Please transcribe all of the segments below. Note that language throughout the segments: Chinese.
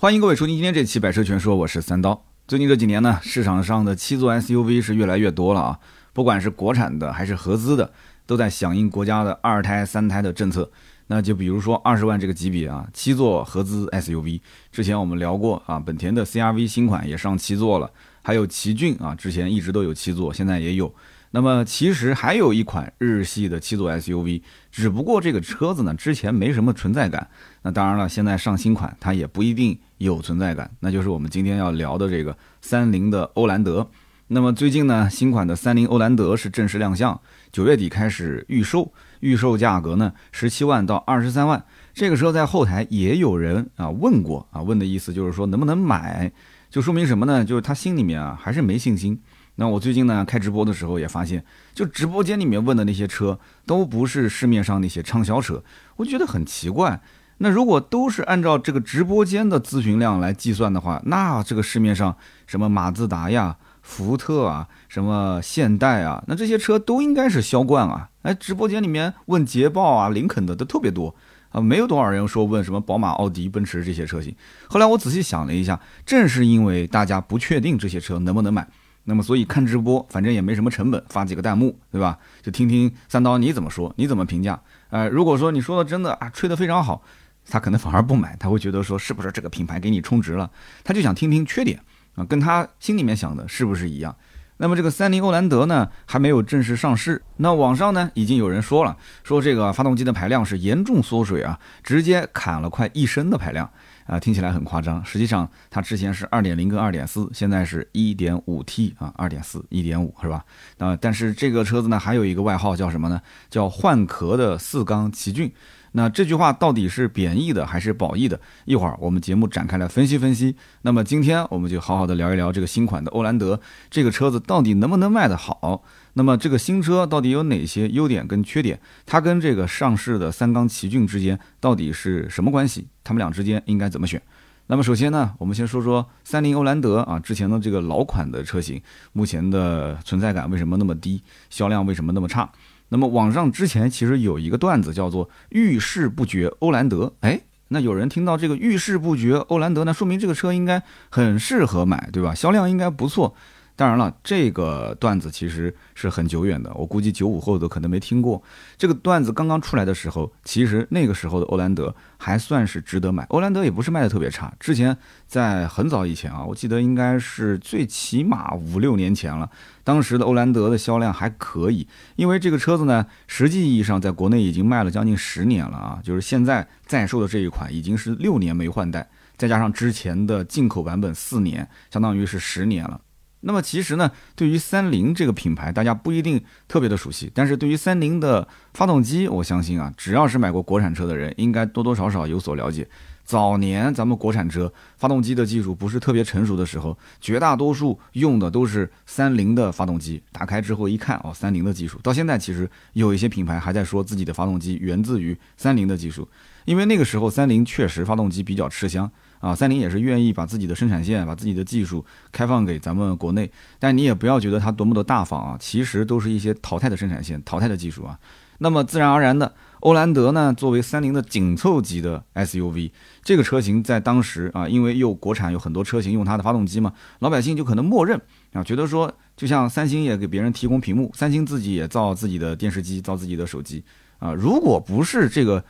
欢迎各位收听今天这期《百车全说》，我是三刀。最近这几年呢，市场上的七座 SUV 是越来越多了啊，不管是国产的还是合资的，都在响应国家的二胎、三胎的政策。那就比如说二十万这个级别啊，七座合资 SUV，之前我们聊过啊，本田的 CRV 新款也上七座了，还有奇骏啊，之前一直都有七座，现在也有。那么其实还有一款日系的七座 SUV，只不过这个车子呢之前没什么存在感。那当然了，现在上新款它也不一定有存在感，那就是我们今天要聊的这个三菱的欧蓝德。那么最近呢，新款的三菱欧蓝德是正式亮相，九月底开始预售，预售价格呢十七万到二十三万。这个车在后台也有人啊问过啊，问的意思就是说能不能买，就说明什么呢？就是他心里面啊还是没信心。那我最近呢开直播的时候也发现，就直播间里面问的那些车都不是市面上那些畅销车，我觉得很奇怪。那如果都是按照这个直播间的咨询量来计算的话，那这个市面上什么马自达呀、福特啊、什么现代啊，那这些车都应该是销冠啊。哎，直播间里面问捷豹啊、林肯的都特别多啊，没有多少人说问什么宝马、奥迪、奔驰这些车型。后来我仔细想了一下，正是因为大家不确定这些车能不能买。那么，所以看直播，反正也没什么成本，发几个弹幕，对吧？就听听三刀你怎么说，你怎么评价？呃，如果说你说的真的啊，吹得非常好，他可能反而不买，他会觉得说是不是这个品牌给你充值了？他就想听听缺点啊，跟他心里面想的是不是一样？那么这个三菱欧蓝德呢，还没有正式上市，那网上呢已经有人说了，说这个发动机的排量是严重缩水啊，直接砍了快一升的排量。啊，听起来很夸张，实际上它之前是二点零跟二点四，现在是一点五 T 啊，二点四一点五是吧？啊，但是这个车子呢还有一个外号叫什么呢？叫换壳的四缸奇骏。那这句话到底是贬义的还是褒义的？一会儿我们节目展开来分析分析。那么今天我们就好好的聊一聊这个新款的欧蓝德，这个车子到底能不能卖得好？那么这个新车到底有哪些优点跟缺点？它跟这个上市的三缸奇骏之间到底是什么关系？他们俩之间应该怎么选？那么首先呢，我们先说说三菱欧蓝德啊，之前的这个老款的车型，目前的存在感为什么那么低？销量为什么那么差？那么网上之前其实有一个段子叫做“遇事不决欧蓝德”，哎，那有人听到这个“遇事不决欧蓝德”，那说明这个车应该很适合买，对吧？销量应该不错。当然了，这个段子其实是很久远的，我估计九五后的可能没听过。这个段子刚刚出来的时候，其实那个时候的欧蓝德还算是值得买。欧蓝德也不是卖的特别差，之前在很早以前啊，我记得应该是最起码五六年前了，当时的欧蓝德的销量还可以，因为这个车子呢，实际意义上在国内已经卖了将近十年了啊，就是现在在售的这一款已经是六年没换代，再加上之前的进口版本四年，相当于是十年了。那么其实呢，对于三菱这个品牌，大家不一定特别的熟悉，但是对于三菱的发动机，我相信啊，只要是买过国产车的人，应该多多少少有所了解。早年咱们国产车发动机的技术不是特别成熟的时候，绝大多数用的都是三菱的发动机。打开之后一看，哦，三菱的技术。到现在其实有一些品牌还在说自己的发动机源自于三菱的技术，因为那个时候三菱确实发动机比较吃香。啊，三菱也是愿意把自己的生产线、把自己的技术开放给咱们国内，但你也不要觉得它多么的大方啊，其实都是一些淘汰的生产线、淘汰的技术啊。那么自然而然的，欧蓝德呢，作为三菱的紧凑级的 SUV，这个车型在当时啊，因为又国产有很多车型用它的发动机嘛，老百姓就可能默认啊，觉得说，就像三星也给别人提供屏幕，三星自己也造自己的电视机、造自己的手机啊，如果不是这个。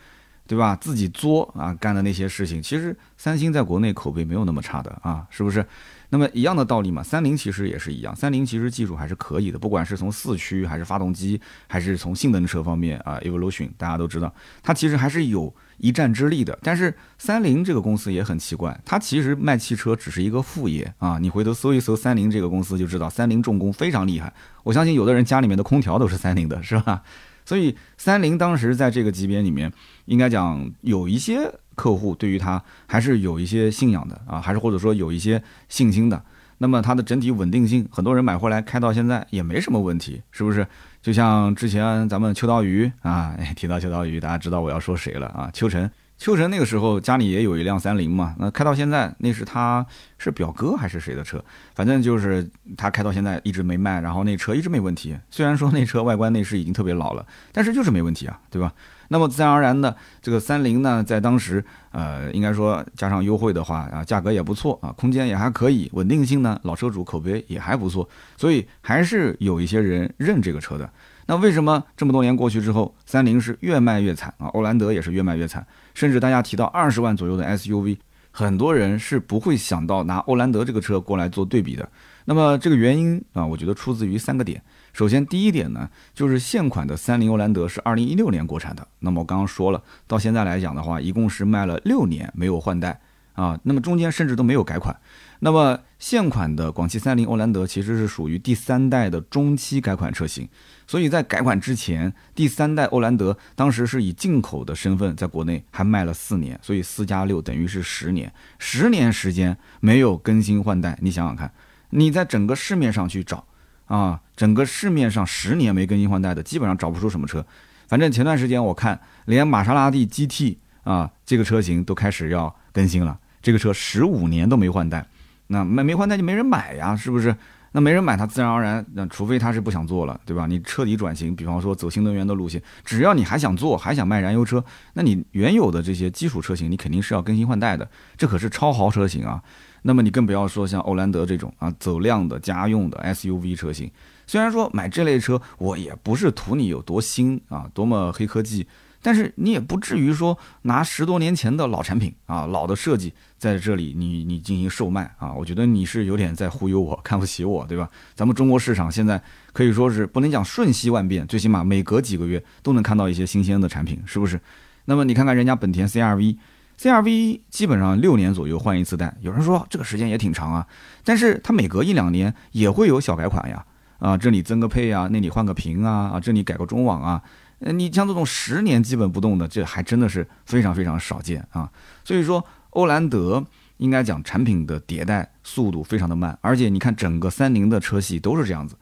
对吧？自己作啊干的那些事情，其实三星在国内口碑没有那么差的啊，是不是？那么一样的道理嘛，三菱其实也是一样，三菱其实技术还是可以的，不管是从四驱还是发动机，还是从性能车方面啊，Evolution 大家都知道，它其实还是有一战之力的。但是三菱这个公司也很奇怪，它其实卖汽车只是一个副业啊。你回头搜一搜三菱这个公司就知道，三菱重工非常厉害。我相信有的人家里面的空调都是三菱的，是吧？所以三菱当时在这个级别里面，应该讲有一些客户对于它还是有一些信仰的啊，还是或者说有一些信心的。那么它的整体稳定性，很多人买回来开到现在也没什么问题，是不是？就像之前咱们秋刀鱼啊，提到秋刀鱼，大家知道我要说谁了啊？秋晨，秋晨那个时候家里也有一辆三菱嘛，那开到现在，那是他是表哥还是谁的车？反正就是他开到现在一直没卖，然后那车一直没问题。虽然说那车外观内饰已经特别老了，但是就是没问题啊，对吧？那么自然而然的，这个三菱呢，在当时，呃，应该说加上优惠的话啊，价格也不错啊，空间也还可以，稳定性呢，老车主口碑也还不错，所以还是有一些人认这个车的。那为什么这么多年过去之后，三菱是越卖越惨啊？欧蓝德也是越卖越惨，甚至大家提到二十万左右的 SUV，很多人是不会想到拿欧蓝德这个车过来做对比的。那么这个原因啊，我觉得出自于三个点。首先，第一点呢，就是现款的三菱欧蓝德是二零一六年国产的。那么我刚刚说了，到现在来讲的话，一共是卖了六年没有换代啊，那么中间甚至都没有改款。那么现款的广汽三菱欧蓝德其实是属于第三代的中期改款车型。所以在改款之前，第三代欧蓝德当时是以进口的身份在国内还卖了四年，所以四加六等于是十年，十年时间没有更新换代，你想想看，你在整个市面上去找，啊，整个市面上十年没更新换代的，基本上找不出什么车。反正前段时间我看，连玛莎拉蒂 GT 啊这个车型都开始要更新了，这个车十五年都没换代，那没没换代就没人买呀，是不是？那没人买它，自然而然，那除非他是不想做了，对吧？你彻底转型，比方说走新能源的路线，只要你还想做，还想卖燃油车，那你原有的这些基础车型，你肯定是要更新换代的。这可是超豪车型啊！那么你更不要说像欧蓝德这种啊，走量的家用的 SUV 车型。虽然说买这类车，我也不是图你有多新啊，多么黑科技。但是你也不至于说拿十多年前的老产品啊、老的设计在这里你你进行售卖啊，我觉得你是有点在忽悠我，看不起我，对吧？咱们中国市场现在可以说是不能讲瞬息万变，最起码每隔几个月都能看到一些新鲜的产品，是不是？那么你看看人家本田 CRV，CRV 基本上六年左右换一次代，有人说这个时间也挺长啊，但是它每隔一两年也会有小改款呀，啊这里增个配啊，那里换个屏啊，啊这里改个中网啊。呃，你像这种十年基本不动的，这还真的是非常非常少见啊。所以说，欧蓝德应该讲产品的迭代速度非常的慢，而且你看整个三菱的车系都是这样子，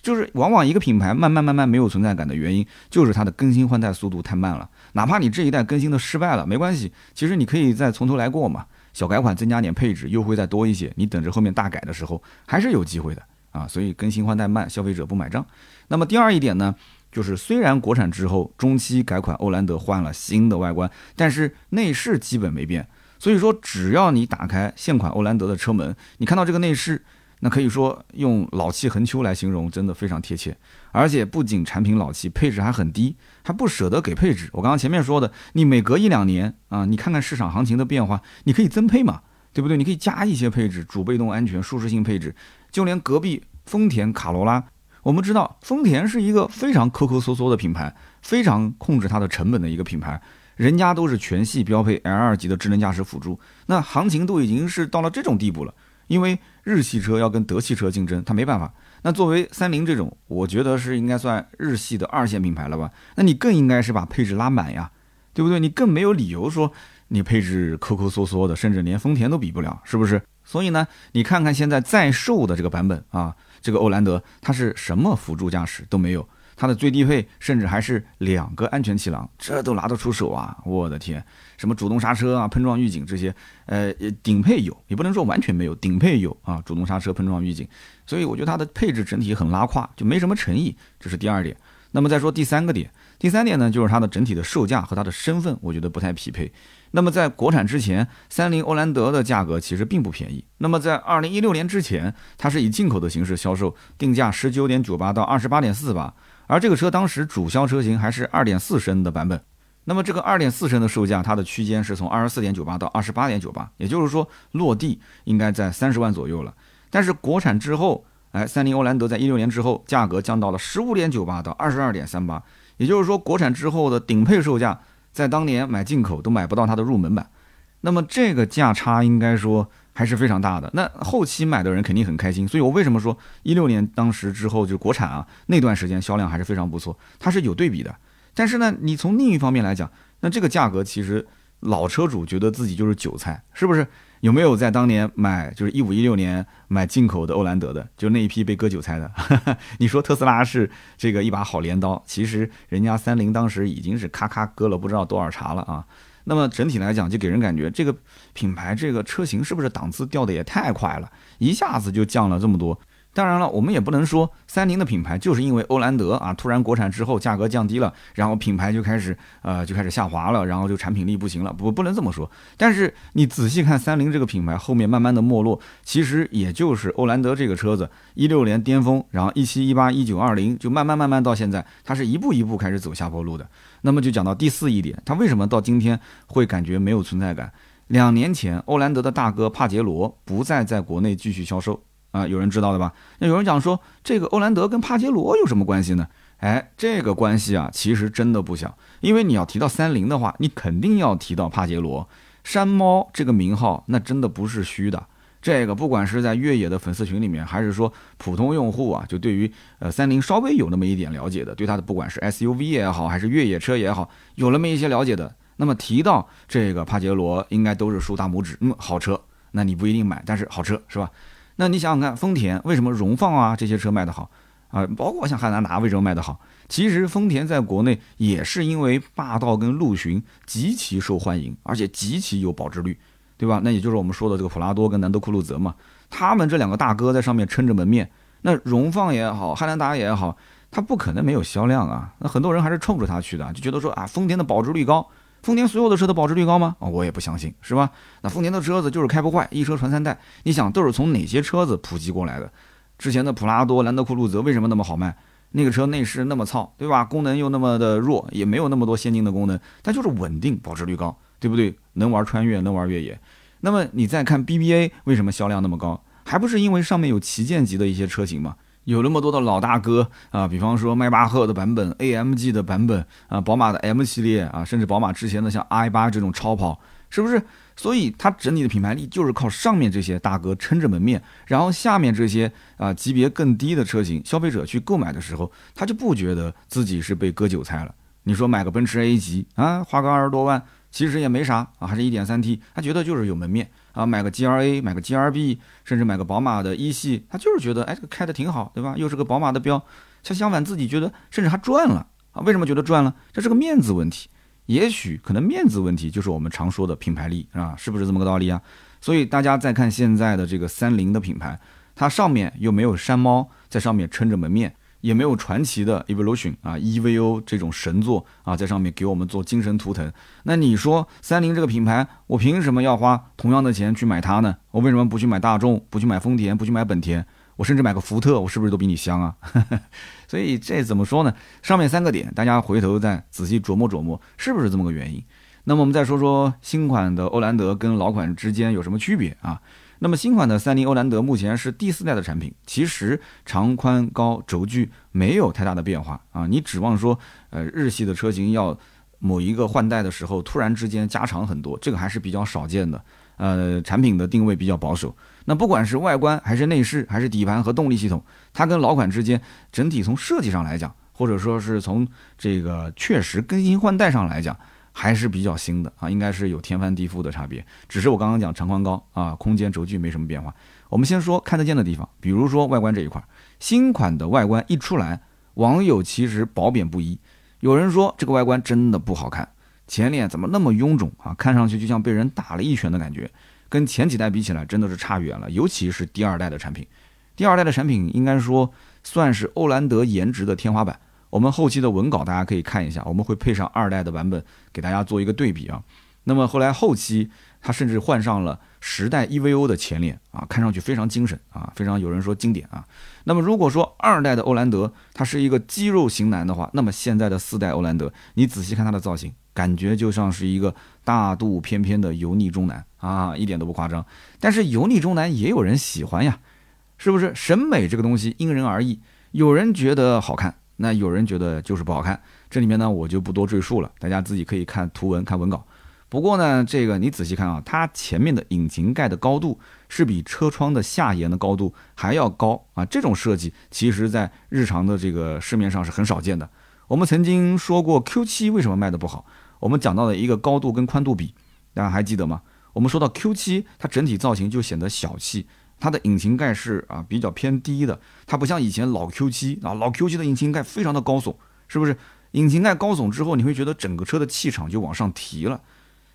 就是往往一个品牌慢慢慢慢没有存在感的原因，就是它的更新换代速度太慢了。哪怕你这一代更新的失败了，没关系，其实你可以再从头来过嘛，小改款增加点配置，优惠再多一些，你等着后面大改的时候还是有机会的啊。所以更新换代慢，消费者不买账。那么第二一点呢？就是虽然国产之后中期改款欧蓝德换了新的外观，但是内饰基本没变。所以说，只要你打开现款欧蓝德的车门，你看到这个内饰，那可以说用老气横秋来形容，真的非常贴切。而且不仅产品老气，配置还很低，还不舍得给配置。我刚刚前面说的，你每隔一两年啊，你看看市场行情的变化，你可以增配嘛，对不对？你可以加一些配置，主被动安全、舒适性配置，就连隔壁丰田卡罗拉。我们知道丰田是一个非常抠抠缩缩的品牌，非常控制它的成本的一个品牌，人家都是全系标配 L 二级的智能驾驶辅助，那行情都已经是到了这种地步了。因为日系车要跟德系车竞争，它没办法。那作为三菱这种，我觉得是应该算日系的二线品牌了吧？那你更应该是把配置拉满呀，对不对？你更没有理由说你配置抠抠缩缩的，甚至连丰田都比不了，是不是？所以呢，你看看现在在售的这个版本啊。这个欧蓝德它是什么辅助驾驶都没有，它的最低配甚至还是两个安全气囊，这都拿得出手啊！我的天，什么主动刹车啊、碰撞预警这些，呃，顶配有，也不能说完全没有，顶配有啊，主动刹车、碰撞预警。所以我觉得它的配置整体很拉胯，就没什么诚意，这是第二点。那么再说第三个点，第三点呢，就是它的整体的售价和它的身份，我觉得不太匹配。那么在国产之前，三菱欧蓝德的价格其实并不便宜。那么在二零一六年之前，它是以进口的形式销售，定价十九点九八到二十八点四八。而这个车当时主销车型还是二点四升的版本。那么这个二点四升的售价，它的区间是从二十四点九八到二十八点九八，也就是说落地应该在三十万左右了。但是国产之后，哎，三菱欧蓝德在一六年之后价格降到了十五点九八到二十二点三八，也就是说国产之后的顶配售价。在当年买进口都买不到它的入门版，那么这个价差应该说还是非常大的。那后期买的人肯定很开心，所以我为什么说一六年当时之后就国产啊那段时间销量还是非常不错，它是有对比的。但是呢，你从另一方面来讲，那这个价格其实老车主觉得自己就是韭菜，是不是？有没有在当年买就是一五一六年买进口的欧蓝德的，就那一批被割韭菜的？你说特斯拉是这个一把好镰刀，其实人家三菱当时已经是咔咔割了不知道多少茬了啊。那么整体来讲，就给人感觉这个品牌这个车型是不是档次掉的也太快了，一下子就降了这么多。当然了，我们也不能说三菱的品牌就是因为欧蓝德啊突然国产之后价格降低了，然后品牌就开始呃就开始下滑了，然后就产品力不行了，不不能这么说。但是你仔细看三菱这个品牌后面慢慢的没落，其实也就是欧蓝德这个车子一六年巅峰，然后一七一八一九二零就慢慢慢慢到现在，它是一步一步开始走下坡路的。那么就讲到第四一点，它为什么到今天会感觉没有存在感？两年前欧蓝德的大哥帕杰罗不再在国内继续销售。啊，有人知道的吧？那有人讲说，这个欧蓝德跟帕杰罗有什么关系呢？哎，这个关系啊，其实真的不小。因为你要提到三菱的话，你肯定要提到帕杰罗。山猫这个名号，那真的不是虚的。这个不管是在越野的粉丝群里面，还是说普通用户啊，就对于呃三菱稍微有那么一点了解的，对它的不管是 SUV 也好，还是越野车也好，有那么一些了解的，那么提到这个帕杰罗，应该都是竖大拇指。嗯，好车，那你不一定买，但是好车是吧？那你想想看，丰田为什么荣放啊这些车卖得好啊？包括像汉兰达为什么卖得好？其实丰田在国内也是因为霸道跟陆巡极其受欢迎，而且极其有保值率，对吧？那也就是我们说的这个普拉多跟南德酷路泽嘛，他们这两个大哥在上面撑着门面。那荣放也好，汉兰达也好，它不可能没有销量啊。那很多人还是冲着它去的，就觉得说啊，丰田的保值率高。丰田所有的车的保值率高吗？啊，我也不相信，是吧？那丰田的车子就是开不坏，一车传三代。你想都是从哪些车子普及过来的？之前的普拉多、兰德酷路泽为什么那么好卖？那个车内饰那么糙，对吧？功能又那么的弱，也没有那么多先进的功能，但就是稳定，保值率高，对不对？能玩穿越，能玩越野。那么你再看 BBA 为什么销量那么高？还不是因为上面有旗舰级的一些车型吗？有那么多的老大哥啊，比方说迈巴赫的版本、AMG 的版本啊，宝马的 M 系列啊，甚至宝马之前的像 i 八这种超跑，是不是？所以它整体的品牌力就是靠上面这些大哥撑着门面，然后下面这些啊级别更低的车型，消费者去购买的时候，他就不觉得自己是被割韭菜了。你说买个奔驰 A 级啊，花个二十多万，其实也没啥啊，还是一点三 T，他觉得就是有门面。啊，买个 G R A，买个 G R B，甚至买个宝马的一系，他就是觉得，哎，这个开的挺好，对吧？又是个宝马的标，他相反自己觉得，甚至还赚了啊？为什么觉得赚了？这是个面子问题，也许可能面子问题就是我们常说的品牌力啊，是不是这么个道理啊？所以大家再看现在的这个三菱的品牌，它上面又没有山猫在上面撑着门面。也没有传奇的 Evolution 啊，EVO 这种神作啊，在上面给我们做精神图腾。那你说三菱这个品牌，我凭什么要花同样的钱去买它呢？我为什么不去买大众，不去买丰田，不去买本田？我甚至买个福特，我是不是都比你香啊？所以这怎么说呢？上面三个点，大家回头再仔细琢磨琢磨，是不是这么个原因？那么我们再说说新款的欧蓝德跟老款之间有什么区别啊？那么新款的三菱欧蓝德目前是第四代的产品，其实长宽高轴距没有太大的变化啊。你指望说，呃，日系的车型要某一个换代的时候突然之间加长很多，这个还是比较少见的。呃，产品的定位比较保守。那不管是外观还是内饰，还是底盘和动力系统，它跟老款之间整体从设计上来讲，或者说是从这个确实更新换代上来讲。还是比较新的啊，应该是有天翻地覆的差别。只是我刚刚讲长宽高啊，空间轴距没什么变化。我们先说看得见的地方，比如说外观这一块，新款的外观一出来，网友其实褒贬不一。有人说这个外观真的不好看，前脸怎么那么臃肿啊？看上去就像被人打了一拳的感觉，跟前几代比起来真的是差远了。尤其是第二代的产品，第二代的产品应该说算是欧蓝德颜值的天花板。我们后期的文稿大家可以看一下，我们会配上二代的版本给大家做一个对比啊。那么后来后期它甚至换上了十代 EVO 的前脸啊，看上去非常精神啊，非常有人说经典啊。那么如果说二代的欧蓝德它是一个肌肉型男的话，那么现在的四代欧蓝德，你仔细看它的造型，感觉就像是一个大肚翩翩的油腻中男啊，一点都不夸张。但是油腻中男也有人喜欢呀，是不是？审美这个东西因人而异，有人觉得好看。那有人觉得就是不好看，这里面呢我就不多赘述了，大家自己可以看图文看文稿。不过呢，这个你仔细看啊，它前面的引擎盖的高度是比车窗的下沿的高度还要高啊，这种设计其实在日常的这个市面上是很少见的。我们曾经说过 Q7 为什么卖的不好，我们讲到的一个高度跟宽度比，大家还记得吗？我们说到 Q7 它整体造型就显得小气。它的引擎盖是啊比较偏低的，它不像以前老 Q7 啊，老 Q7 的引擎盖非常的高耸，是不是？引擎盖高耸之后，你会觉得整个车的气场就往上提了。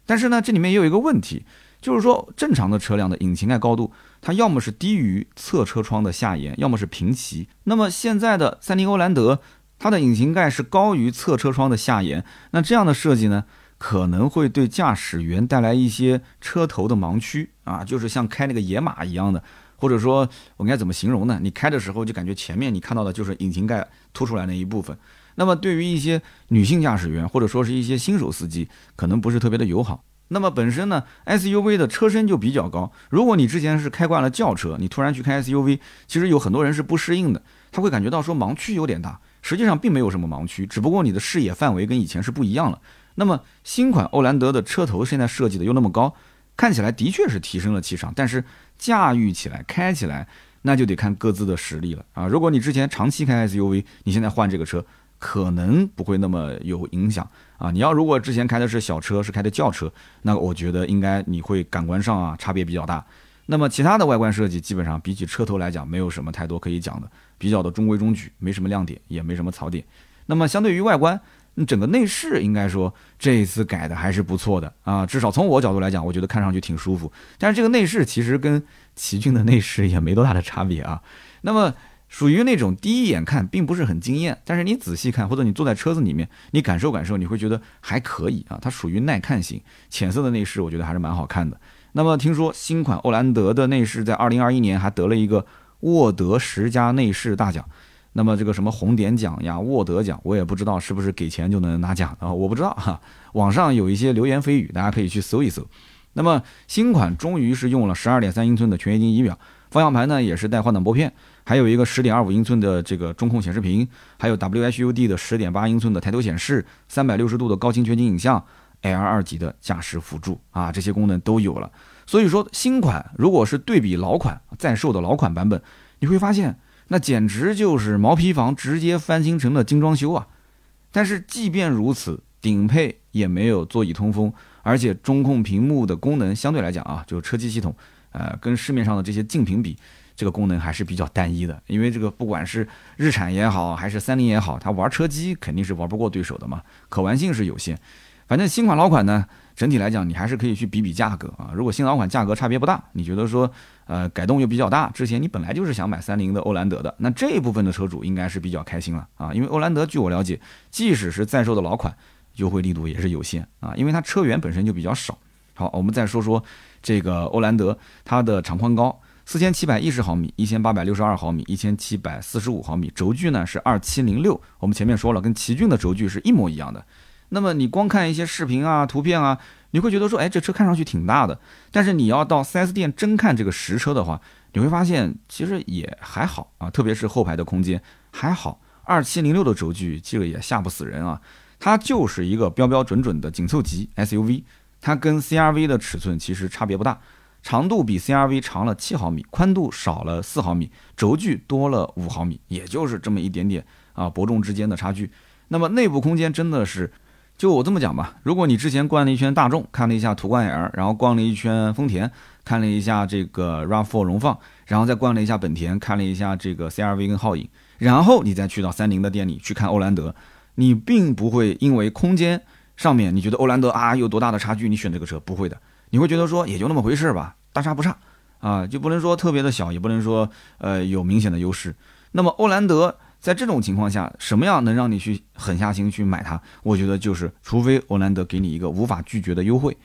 但是呢，这里面也有一个问题，就是说正常的车辆的引擎盖高度，它要么是低于侧车窗的下沿，要么是平齐。那么现在的三菱欧蓝德，它的引擎盖是高于侧车窗的下沿，那这样的设计呢，可能会对驾驶员带来一些车头的盲区啊，就是像开那个野马一样的。或者说，我应该怎么形容呢？你开的时候就感觉前面你看到的就是引擎盖凸出来那一部分。那么对于一些女性驾驶员或者说是一些新手司机，可能不是特别的友好。那么本身呢，SUV 的车身就比较高。如果你之前是开惯了轿车，你突然去开 SUV，其实有很多人是不适应的，他会感觉到说盲区有点大。实际上并没有什么盲区，只不过你的视野范围跟以前是不一样了。那么新款欧蓝德的车头现在设计的又那么高。看起来的确是提升了气场，但是驾驭起来、开起来，那就得看各自的实力了啊！如果你之前长期开 SUV，你现在换这个车，可能不会那么有影响啊。你要如果之前开的是小车，是开的轿车，那我觉得应该你会感官上啊差别比较大。那么其他的外观设计，基本上比起车头来讲，没有什么太多可以讲的，比较的中规中矩，没什么亮点，也没什么槽点。那么相对于外观，整个内饰应该说这一次改的还是不错的啊，至少从我角度来讲，我觉得看上去挺舒服。但是这个内饰其实跟奇骏的内饰也没多大的差别啊。那么属于那种第一眼看并不是很惊艳，但是你仔细看或者你坐在车子里面，你感受感受，你会觉得还可以啊。它属于耐看型，浅色的内饰我觉得还是蛮好看的。那么听说新款欧蓝德的内饰在二零二一年还得了一个沃德十佳内饰大奖。那么这个什么红点奖呀、沃德奖，我也不知道是不是给钱就能拿奖啊？我不知道哈。网上有一些流言蜚语，大家可以去搜一搜。那么新款终于是用了十二点三英寸的全液晶仪表，方向盘呢也是带换挡拨片，还有一个十点二五英寸的这个中控显示屏，还有 WHUD 的十点八英寸的抬头显示，三百六十度的高清全景影像，L 二级的驾驶辅助啊，这些功能都有了。所以说新款如果是对比老款在售的老款版本，你会发现。那简直就是毛坯房直接翻新成了精装修啊！但是即便如此，顶配也没有座椅通风，而且中控屏幕的功能相对来讲啊，就是车机系统，呃，跟市面上的这些竞品比，这个功能还是比较单一的。因为这个不管是日产也好，还是三菱也好，它玩车机肯定是玩不过对手的嘛，可玩性是有限。反正新款老款呢。整体来讲，你还是可以去比比价格啊。如果新老款价格差别不大，你觉得说，呃，改动又比较大，之前你本来就是想买三菱的欧蓝德的，那这一部分的车主应该是比较开心了啊。因为欧蓝德，据我了解，即使是在售的老款，优惠力度也是有限啊，因为它车源本身就比较少。好，我们再说说这个欧蓝德，它的长宽高四千七百一十毫米，一千八百六十二毫米，一千七百四十五毫米，轴距呢是二七零六。我们前面说了，跟奇骏的轴距是一模一样的。那么你光看一些视频啊、图片啊，你会觉得说，哎，这车看上去挺大的。但是你要到 4S 店真看这个实车的话，你会发现其实也还好啊，特别是后排的空间还好。二七零六的轴距，这个也吓不死人啊。它就是一个标标准准的紧凑级 SUV，它跟 CRV 的尺寸其实差别不大，长度比 CRV 长了七毫米，宽度少了四毫米，轴距多了五毫米，也就是这么一点点啊，伯仲之间的差距。那么内部空间真的是。就我这么讲吧，如果你之前逛了一圈大众，看了一下途观 L，然后逛了一圈丰田，看了一下这个 RAV4 荣放，然后再逛了一下本田，看了一下这个 CRV 跟皓影，然后你再去到三菱的店里去看欧蓝德，你并不会因为空间上面你觉得欧蓝德啊有多大的差距，你选这个车不会的，你会觉得说也就那么回事吧，大差不差啊，就不能说特别的小，也不能说呃有明显的优势。那么欧蓝德。在这种情况下，什么样能让你去狠下心去买它？我觉得就是，除非欧蓝德给你一个无法拒绝的优惠，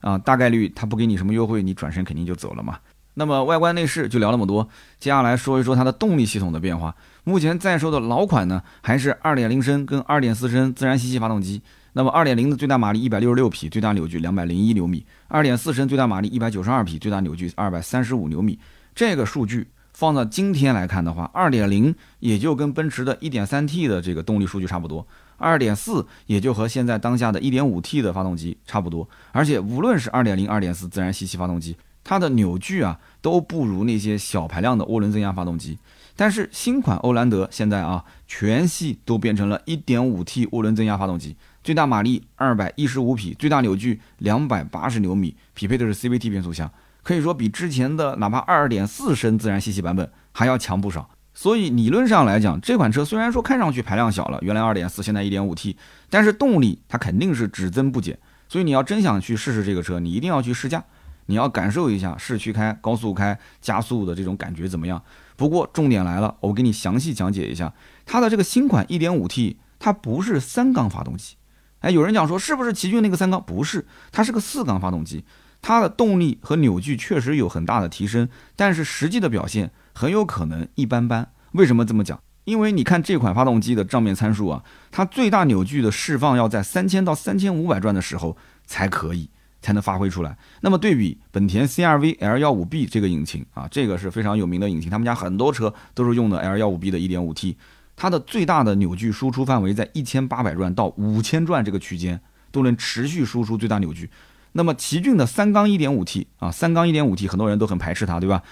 啊，大概率他不给你什么优惠，你转身肯定就走了嘛。那么外观内饰就聊那么多，接下来说一说它的动力系统的变化。目前在售的老款呢，还是2.0升跟2.4升自然吸气发动机。那么2.0的最大马力166匹，最大扭矩201牛米；2.4升最大马力192匹，最大扭矩235牛米。这个数据。放到今天来看的话，二点零也就跟奔驰的一点三 T 的这个动力数据差不多，二点四也就和现在当下的一点五 T 的发动机差不多。而且无论是二点零、二点四自然吸气发动机，它的扭矩啊都不如那些小排量的涡轮增压发动机。但是新款欧蓝德现在啊，全系都变成了一点五 T 涡轮增压发动机，最大马力二百一十五匹，最大扭矩两百八十牛米，匹配的是 CVT 变速箱。可以说比之前的哪怕二点四升自然吸气版本还要强不少，所以理论上来讲，这款车虽然说看上去排量小了，原来二点四，现在一点五 T，但是动力它肯定是只增不减。所以你要真想去试试这个车，你一定要去试驾，你要感受一下市区开、高速开、加速的这种感觉怎么样。不过重点来了，我给你详细讲解一下它的这个新款 1.5T，它不是三缸发动机。哎，有人讲说是不是奇骏那个三缸？不是，它是个四缸发动机，它的动力和扭矩确实有很大的提升，但是实际的表现很有可能一般般。为什么这么讲？因为你看这款发动机的账面参数啊，它最大扭矩的释放要在三千到三千五百转的时候才可以，才能发挥出来。那么对比本田 CR-V L15B 这个引擎啊，这个是非常有名的引擎，他们家很多车都是用的 L15B 的 1.5T，它的最大的扭矩输出范围在一千八百转到五千转这个区间都能持续输出最大扭矩。那么奇骏的三缸 1.5T 啊，三缸 1.5T 很多人都很排斥它，对吧？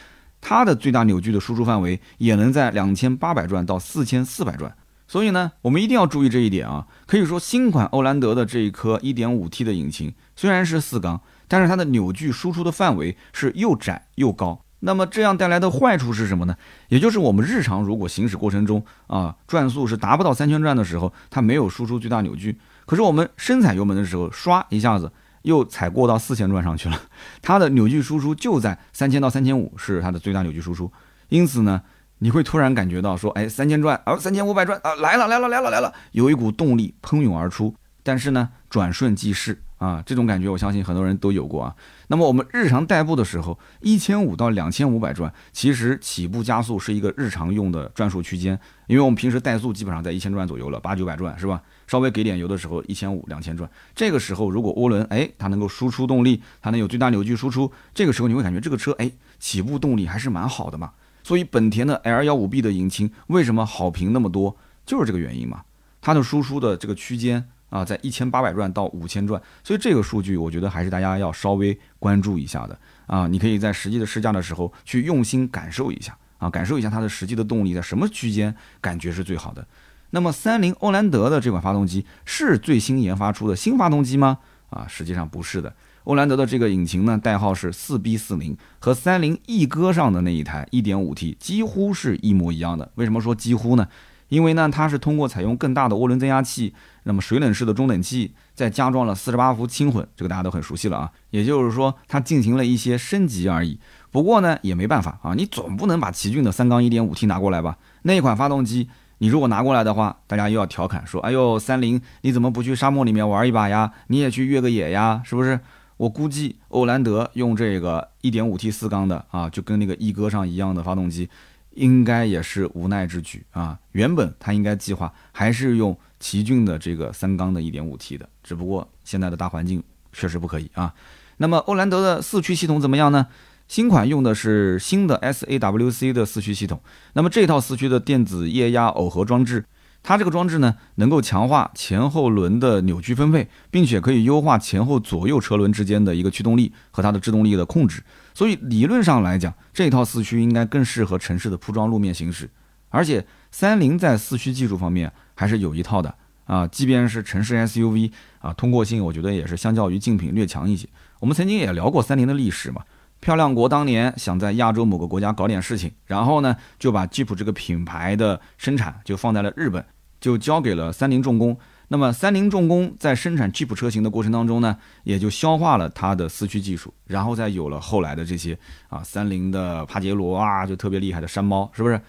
它的最大扭矩的输出范围也能在两千八百转到四千四百转，所以呢，我们一定要注意这一点啊。可以说，新款欧蓝德的这一颗 1.5T 的引擎虽然是四缸，但是它的扭矩输出的范围是又窄又高。那么这样带来的坏处是什么呢？也就是我们日常如果行驶过程中啊，转速是达不到三千转的时候，它没有输出最大扭矩。可是我们深踩油门的时候，唰一下子。又踩过到四千转上去了，它的扭矩输出就在三千到三千五是它的最大扭矩输出，因此呢，你会突然感觉到说，哎，三千转啊，三千五百转啊，来了来了来了来了，有一股动力喷涌而出，但是呢，转瞬即逝。啊，这种感觉我相信很多人都有过啊。那么我们日常代步的时候，一千五到两千五百转，其实起步加速是一个日常用的转速区间，因为我们平时怠速基本上在一千转左右了，八九百转是吧？稍微给点油的时候，一千五两千转。这个时候如果涡轮哎它能够输出动力，它能有最大扭矩输出，这个时候你会感觉这个车哎起步动力还是蛮好的嘛。所以本田的 L 幺五 B 的引擎为什么好评那么多，就是这个原因嘛。它的输出的这个区间。啊，在一千八百转到五千转，所以这个数据我觉得还是大家要稍微关注一下的啊。你可以在实际的试驾的时候去用心感受一下啊，感受一下它的实际的动力在什么区间感觉是最好的。那么三菱欧蓝德的这款发动机是最新研发出的新发动机吗？啊，实际上不是的。欧蓝德的这个引擎呢，代号是四 B 四零，和三菱翼哥上的那一台一点五 T 几乎是一模一样的。为什么说几乎呢？因为呢，它是通过采用更大的涡轮增压器，那么水冷式的中冷器，再加装了四十八伏轻混，这个大家都很熟悉了啊。也就是说，它进行了一些升级而已。不过呢，也没办法啊，你总不能把奇骏的三缸一点五 T 拿过来吧？那一款发动机，你如果拿过来的话，大家又要调侃说：“哎呦，三菱你怎么不去沙漠里面玩一把呀？你也去越个野呀？是不是？”我估计欧蓝德用这个一点五 T 四缸的啊，就跟那个一哥上一样的发动机。应该也是无奈之举啊！原本他应该计划还是用奇骏的这个三缸的 1.5T 的，只不过现在的大环境确实不可以啊。那么欧蓝德的四驱系统怎么样呢？新款用的是新的 SAWC 的四驱系统，那么这套四驱的电子液压耦合装置。它这个装置呢，能够强化前后轮的扭矩分配，并且可以优化前后左右车轮之间的一个驱动力和它的制动力的控制。所以理论上来讲，这套四驱应该更适合城市的铺装路面行驶。而且三菱在四驱技术方面还是有一套的啊，即便是城市 SUV 啊，通过性我觉得也是相较于竞品略强一些。我们曾经也聊过三菱的历史嘛，漂亮国当年想在亚洲某个国家搞点事情，然后呢就把吉普这个品牌的生产就放在了日本。就交给了三菱重工。那么三菱重工在生产吉普车型的过程当中呢，也就消化了它的四驱技术，然后再有了后来的这些啊，三菱的帕杰罗啊，就特别厉害的山猫，是不是？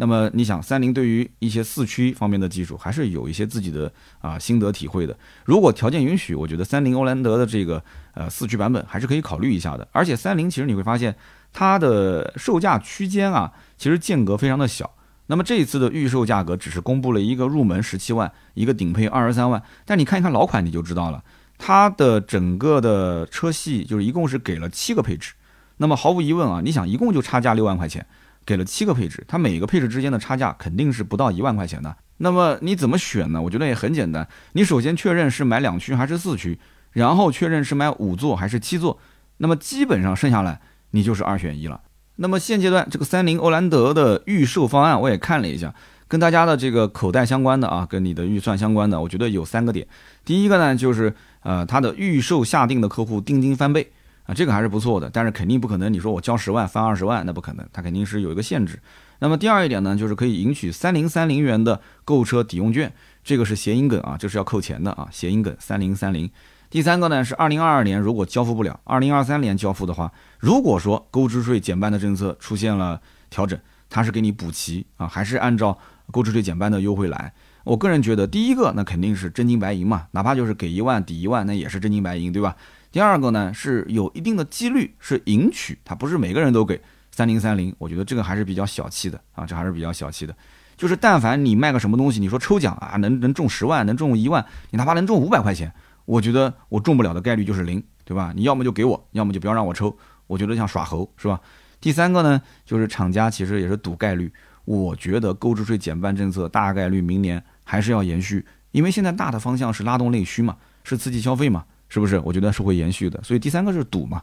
那么你想，三菱对于一些四驱方面的技术，还是有一些自己的啊心得体会的。如果条件允许，我觉得三菱欧蓝德的这个呃四驱版本还是可以考虑一下的。而且三菱其实你会发现，它的售价区间啊，其实间隔非常的小。那么这一次的预售价格只是公布了一个入门十七万，一个顶配二十三万。但你看一看老款你就知道了，它的整个的车系就是一共是给了七个配置。那么毫无疑问啊，你想一共就差价六万块钱，给了七个配置，它每个配置之间的差价肯定是不到一万块钱的。那么你怎么选呢？我觉得也很简单，你首先确认是买两驱还是四驱，然后确认是买五座还是七座，那么基本上剩下来你就是二选一了。那么现阶段这个三菱欧蓝德的预售方案我也看了一下，跟大家的这个口袋相关的啊，跟你的预算相关的，我觉得有三个点。第一个呢，就是呃，它的预售下定的客户定金翻倍啊，这个还是不错的。但是肯定不可能，你说我交十万翻二十万，那不可能，它肯定是有一个限制。那么第二一点呢，就是可以领取三零三零元的购车抵用券，这个是谐音梗啊，就是要扣钱的啊，谐音梗三零三零。第三个呢是二零二二年如果交付不了，二零二三年交付的话，如果说购置税减半的政策出现了调整，它是给你补齐啊，还是按照购置税减半的优惠来？我个人觉得，第一个那肯定是真金白银嘛，哪怕就是给一万抵一万，那也是真金白银，对吧？第二个呢是有一定的几率是赢取，它不是每个人都给三零三零，我觉得这个还是比较小气的啊，这还是比较小气的。就是但凡你卖个什么东西，你说抽奖啊，能能中十万，能中一万，你哪怕能中五百块钱。我觉得我中不了的概率就是零，对吧？你要么就给我，要么就不要让我抽。我觉得像耍猴是吧？第三个呢，就是厂家其实也是赌概率。我觉得购置税减半政策大概率明年还是要延续，因为现在大的方向是拉动内需嘛，是刺激消费嘛，是不是？我觉得是会延续的。所以第三个是赌嘛。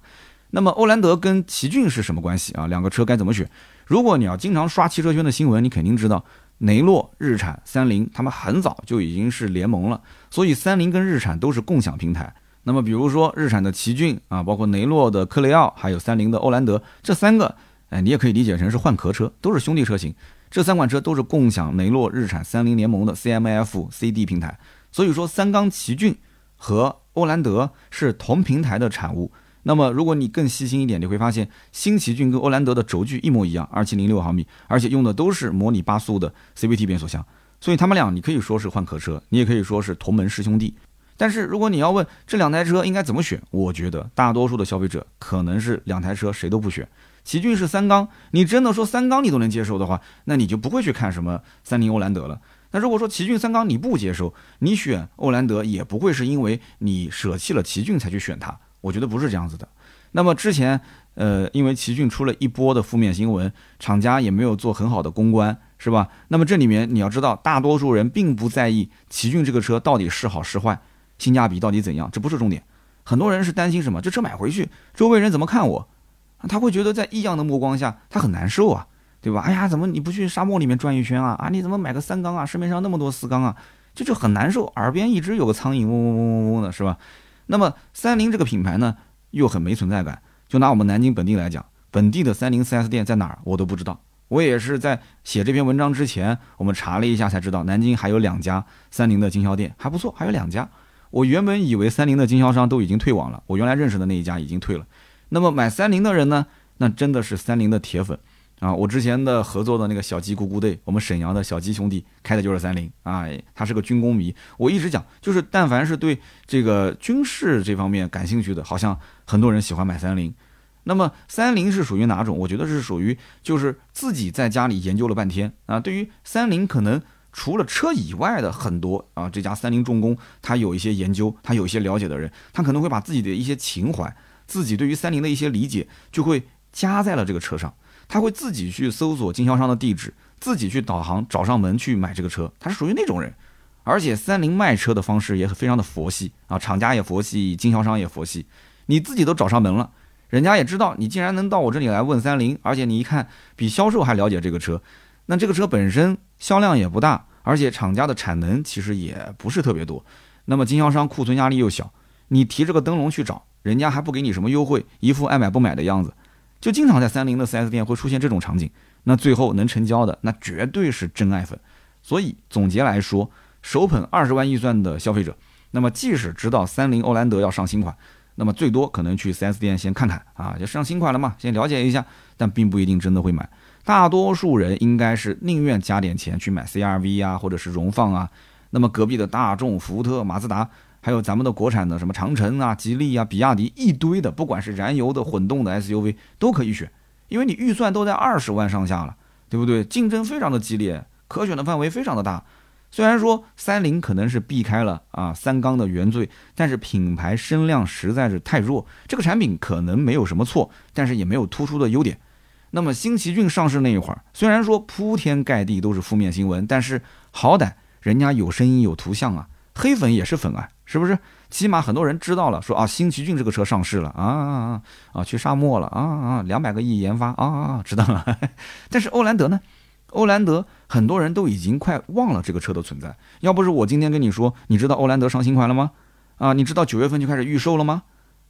那么欧蓝德跟奇骏是什么关系啊？两个车该怎么选？如果你要经常刷汽车圈的新闻，你肯定知道。雷诺、日产、三菱，他们很早就已经是联盟了，所以三菱跟日产都是共享平台。那么，比如说日产的奇骏啊，包括雷诺的科雷傲，还有三菱的欧蓝德，这三个，哎，你也可以理解成是换壳车，都是兄弟车型。这三款车都是共享雷诺、日产、三菱联盟的 CMF CD 平台，所以说三缸奇骏和欧蓝德是同平台的产物。那么，如果你更细心一点，你会发现新奇骏跟欧蓝德的轴距一模一样，二七零六毫米，而且用的都是模拟八速的 CVT 变速箱，所以他们俩你可以说是换壳车，你也可以说是同门师兄弟。但是如果你要问这两台车应该怎么选，我觉得大多数的消费者可能是两台车谁都不选。奇骏是三缸，你真的说三缸你都能接受的话，那你就不会去看什么三菱欧蓝德了。那如果说奇骏三缸你不接受，你选欧蓝德也不会是因为你舍弃了奇骏才去选它。我觉得不是这样子的。那么之前，呃，因为奇骏出了一波的负面新闻，厂家也没有做很好的公关，是吧？那么这里面你要知道，大多数人并不在意奇骏这个车到底是好是坏，性价比到底怎样，这不是重点。很多人是担心什么？这车买回去，周围人怎么看我？他会觉得在异样的目光下，他很难受啊，对吧？哎呀，怎么你不去沙漠里面转一圈啊？啊，你怎么买个三缸啊？市面上那么多四缸啊，这就很难受，耳边一直有个苍蝇嗡嗡嗡嗡嗡的，是吧？那么三菱这个品牌呢，又很没存在感。就拿我们南京本地来讲，本地的三菱 4S 店在哪儿，我都不知道。我也是在写这篇文章之前，我们查了一下才知道，南京还有两家三菱的经销店，还不错，还有两家。我原本以为三菱的经销商都已经退网了，我原来认识的那一家已经退了。那么买三菱的人呢，那真的是三菱的铁粉。啊，我之前的合作的那个小鸡咕咕队，我们沈阳的小鸡兄弟开的就是三菱啊，他是个军工迷。我一直讲，就是但凡是对这个军事这方面感兴趣的，好像很多人喜欢买三菱。那么三菱是属于哪种？我觉得是属于就是自己在家里研究了半天啊。对于三菱，可能除了车以外的很多啊，这家三菱重工他有一些研究，他有一些了解的人，他可能会把自己的一些情怀，自己对于三菱的一些理解，就会加在了这个车上。他会自己去搜索经销商的地址，自己去导航找上门去买这个车，他是属于那种人。而且三菱卖车的方式也非常的佛系啊，厂家也佛系，经销商也佛系。你自己都找上门了，人家也知道你竟然能到我这里来问三菱，而且你一看比销售还了解这个车，那这个车本身销量也不大，而且厂家的产能其实也不是特别多，那么经销商库存压力又小，你提这个灯笼去找人家还不给你什么优惠，一副爱买不买的样子。就经常在三菱的 4S 店会出现这种场景，那最后能成交的那绝对是真爱粉。所以总结来说，手捧二十万预算的消费者，那么即使知道三菱欧蓝德要上新款，那么最多可能去 4S 店先看看啊，就上新款了嘛，先了解一下，但并不一定真的会买。大多数人应该是宁愿加点钱去买 CRV 啊，或者是荣放啊。那么隔壁的大众、福特、马自达。还有咱们的国产的什么长城啊、吉利啊、比亚迪一堆的，不管是燃油的、混动的 SUV 都可以选，因为你预算都在二十万上下了，对不对？竞争非常的激烈，可选的范围非常的大。虽然说三菱可能是避开了啊三缸的原罪，但是品牌声量实在是太弱，这个产品可能没有什么错，但是也没有突出的优点。那么新奇骏上市那一会儿，虽然说铺天盖地都是负面新闻，但是好歹人家有声音有图像啊。黑粉也是粉啊，是不是？起码很多人知道了，说啊，新奇骏这个车上市了啊啊啊，去沙漠了啊啊，两百个亿研发啊啊，知道了。但是欧蓝德呢？欧蓝德很多人都已经快忘了这个车的存在。要不是我今天跟你说，你知道欧蓝德上新款了吗？啊，你知道九月份就开始预售了吗？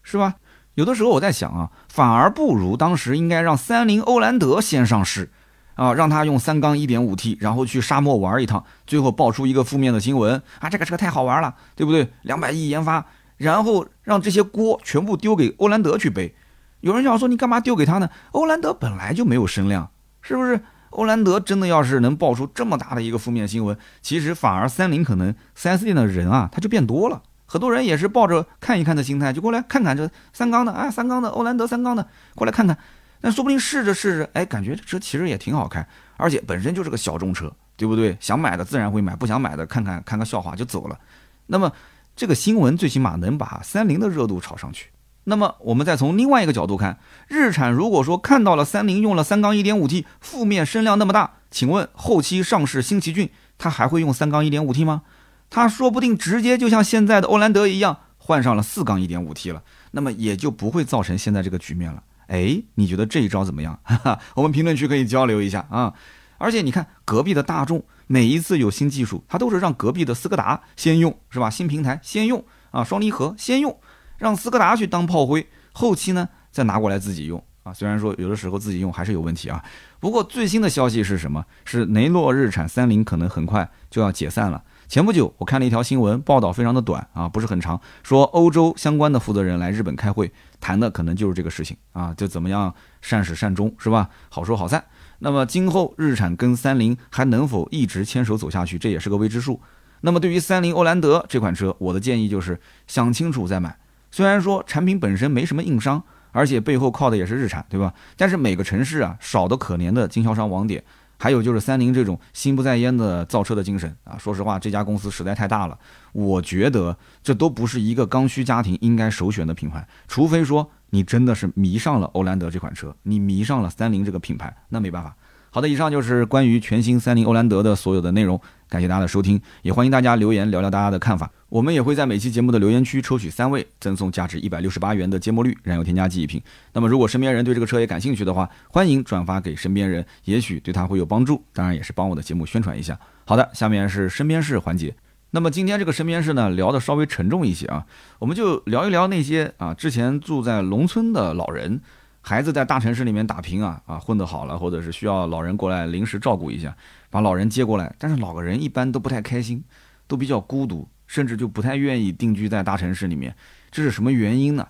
是吧？有的时候我在想啊，反而不如当时应该让三菱欧蓝德先上市。啊，让他用三缸一点五 T，然后去沙漠玩一趟，最后爆出一个负面的新闻啊！这个车太好玩了，对不对？两百亿研发，然后让这些锅全部丢给欧蓝德去背。有人想说你干嘛丢给他呢？欧蓝德本来就没有声量，是不是？欧蓝德真的要是能爆出这么大的一个负面新闻，其实反而三菱可能 4S 店的人啊，他就变多了。很多人也是抱着看一看的心态，就过来看看这三缸的啊，三缸的欧蓝德三缸的，过来看看。那说不定试着试着，哎，感觉这车其实也挺好开，而且本身就是个小众车，对不对？想买的自然会买，不想买的看看看个笑话就走了。那么这个新闻最起码能把三菱的热度炒上去。那么我们再从另外一个角度看，日产如果说看到了三菱用了三缸 1.5T，负面声量那么大，请问后期上市新奇骏，它还会用三缸 1.5T 吗？它说不定直接就像现在的欧蓝德一样，换上了四缸 1.5T 了，那么也就不会造成现在这个局面了。哎，你觉得这一招怎么样？哈哈，我们评论区可以交流一下啊。而且你看隔壁的大众，每一次有新技术，它都是让隔壁的斯柯达先用，是吧？新平台先用啊，双离合先用。让斯柯达去当炮灰，后期呢再拿过来自己用啊。虽然说有的时候自己用还是有问题啊，不过最新的消息是什么？是雷诺、日产、三菱可能很快就要解散了。前不久我看了一条新闻，报道非常的短啊，不是很长，说欧洲相关的负责人来日本开会，谈的可能就是这个事情啊，就怎么样善始善终是吧？好说好散。那么今后日产跟三菱还能否一直牵手走下去，这也是个未知数。那么对于三菱欧蓝德这款车，我的建议就是想清楚再买。虽然说产品本身没什么硬伤，而且背后靠的也是日产，对吧？但是每个城市啊，少得可怜的经销商网点，还有就是三菱这种心不在焉的造车的精神啊。说实话，这家公司实在太大了，我觉得这都不是一个刚需家庭应该首选的品牌。除非说你真的是迷上了欧蓝德这款车，你迷上了三菱这个品牌，那没办法。好的，以上就是关于全新三菱欧蓝德的所有的内容。感谢大家的收听，也欢迎大家留言聊聊大家的看法。我们也会在每期节目的留言区抽取三位，赠送价值一百六十八元的芥末绿燃油添加剂一瓶。那么，如果身边人对这个车也感兴趣的话，欢迎转发给身边人，也许对他会有帮助。当然，也是帮我的节目宣传一下。好的，下面是身边事环节。那么今天这个身边事呢，聊的稍微沉重一些啊，我们就聊一聊那些啊之前住在农村的老人。孩子在大城市里面打拼啊啊，混得好了，或者是需要老人过来临时照顾一下，把老人接过来。但是老个人一般都不太开心，都比较孤独，甚至就不太愿意定居在大城市里面。这是什么原因呢？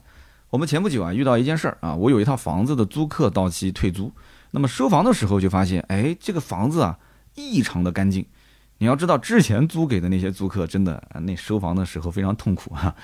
我们前不久啊遇到一件事儿啊，我有一套房子的租客到期退租，那么收房的时候就发现，哎，这个房子啊异常的干净。你要知道，之前租给的那些租客真的那收房的时候非常痛苦哈。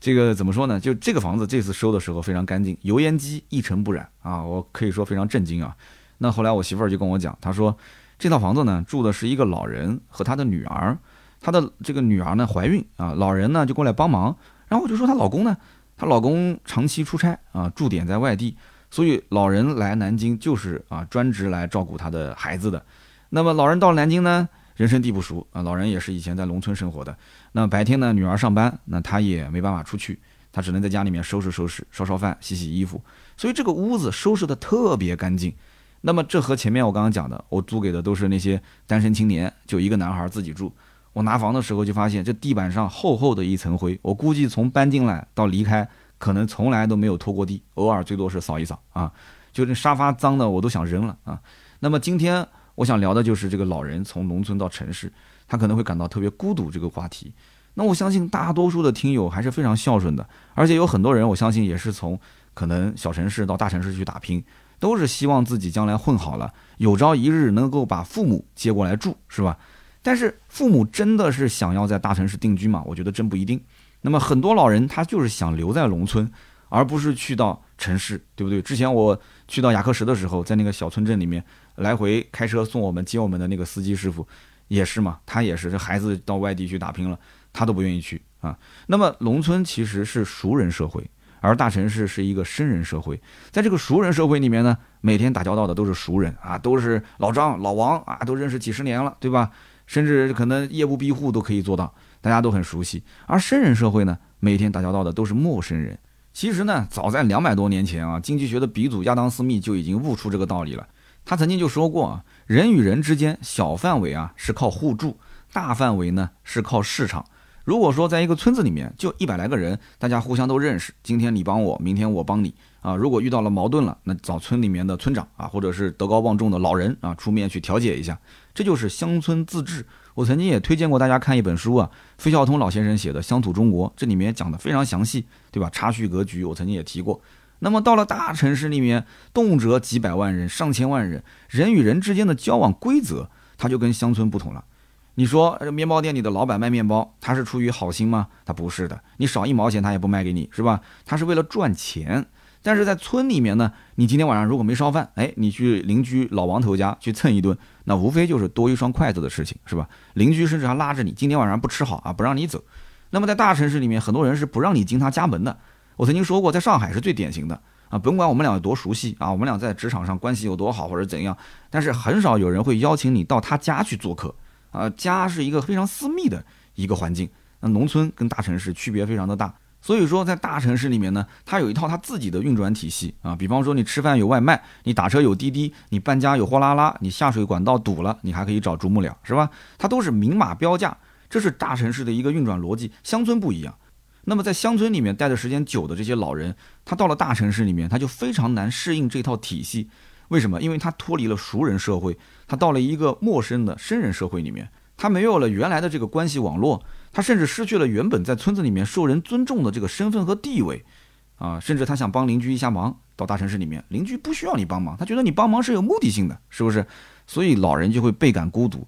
这个怎么说呢？就这个房子这次收的时候非常干净，油烟机一尘不染啊！我可以说非常震惊啊。那后来我媳妇儿就跟我讲，她说这套房子呢住的是一个老人和他的女儿，她的这个女儿呢怀孕啊，老人呢就过来帮忙。然后我就说她老公呢，她老公长期出差啊，驻点在外地，所以老人来南京就是啊专职来照顾他的孩子的。那么老人到南京呢？人生地不熟啊，老人也是以前在农村生活的。那白天呢，女儿上班，那他也没办法出去，他只能在家里面收拾收拾、烧烧饭、洗洗衣服。所以这个屋子收拾的特别干净。那么这和前面我刚刚讲的，我租给的都是那些单身青年，就一个男孩自己住。我拿房的时候就发现，这地板上厚厚的一层灰，我估计从搬进来到离开，可能从来都没有拖过地，偶尔最多是扫一扫啊。就这沙发脏的我都想扔了啊。那么今天。我想聊的就是这个老人从农村到城市，他可能会感到特别孤独这个话题。那我相信大多数的听友还是非常孝顺的，而且有很多人，我相信也是从可能小城市到大城市去打拼，都是希望自己将来混好了，有朝一日能够把父母接过来住，是吧？但是父母真的是想要在大城市定居吗？我觉得真不一定。那么很多老人他就是想留在农村，而不是去到城市，对不对？之前我去到雅克什的时候，在那个小村镇里面。来回开车送我们接我们的那个司机师傅，也是嘛，他也是这孩子到外地去打拼了，他都不愿意去啊。那么农村其实是熟人社会，而大城市是一个生人社会。在这个熟人社会里面呢，每天打交道的都是熟人啊，都是老张、老王啊，都认识几十年了，对吧？甚至可能夜不闭户都可以做到，大家都很熟悉。而生人社会呢，每天打交道的都是陌生人。其实呢，早在两百多年前啊，经济学的鼻祖亚当·斯密就已经悟出这个道理了。他曾经就说过啊，人与人之间小范围啊是靠互助，大范围呢是靠市场。如果说在一个村子里面就一百来个人，大家互相都认识，今天你帮我，明天我帮你啊。如果遇到了矛盾了，那找村里面的村长啊，或者是德高望重的老人啊出面去调解一下，这就是乡村自治。我曾经也推荐过大家看一本书啊，费孝通老先生写的《乡土中国》，这里面讲的非常详细，对吧？差序格局，我曾经也提过。那么到了大城市里面，动辄几百万人、上千万人，人与人之间的交往规则，它就跟乡村不同了。你说这面包店里的老板卖面包，他是出于好心吗？他不是的，你少一毛钱他也不卖给你，是吧？他是为了赚钱。但是在村里面呢，你今天晚上如果没烧饭，哎，你去邻居老王头家去蹭一顿，那无非就是多一双筷子的事情，是吧？邻居甚至还拉着你，今天晚上不吃好啊，不让你走。那么在大城市里面，很多人是不让你进他家门的。我曾经说过，在上海是最典型的啊，甭管我们俩有多熟悉啊，我们俩在职场上关系有多好或者怎样，但是很少有人会邀请你到他家去做客。啊，家是一个非常私密的一个环境，那农村跟大城市区别非常的大，所以说在大城市里面呢，它有一套它自己的运转体系啊，比方说你吃饭有外卖，你打车有滴滴，你搬家有货拉拉，你下水管道堵了，你还可以找啄木鸟，是吧？它都是明码标价，这是大城市的一个运转逻辑，乡村不一样。那么在乡村里面待的时间久的这些老人，他到了大城市里面，他就非常难适应这套体系。为什么？因为他脱离了熟人社会，他到了一个陌生的生人社会里面，他没有了原来的这个关系网络，他甚至失去了原本在村子里面受人尊重的这个身份和地位，啊，甚至他想帮邻居一下忙，到大城市里面，邻居不需要你帮忙，他觉得你帮忙是有目的性的，是不是？所以老人就会倍感孤独。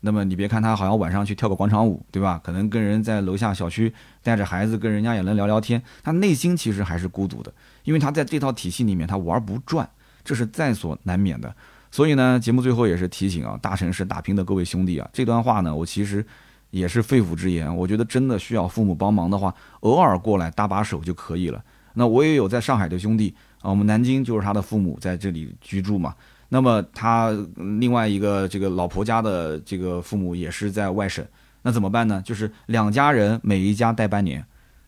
那么你别看他好像晚上去跳个广场舞，对吧？可能跟人在楼下小区带着孩子，跟人家也能聊聊天，他内心其实还是孤独的，因为他在这套体系里面他玩不转。这是在所难免的，所以呢，节目最后也是提醒啊，大城市打拼的各位兄弟啊，这段话呢，我其实也是肺腑之言。我觉得真的需要父母帮忙的话，偶尔过来搭把手就可以了。那我也有在上海的兄弟啊，我们南京就是他的父母在这里居住嘛。那么他另外一个这个老婆家的这个父母也是在外省，那怎么办呢？就是两家人每一家待半年，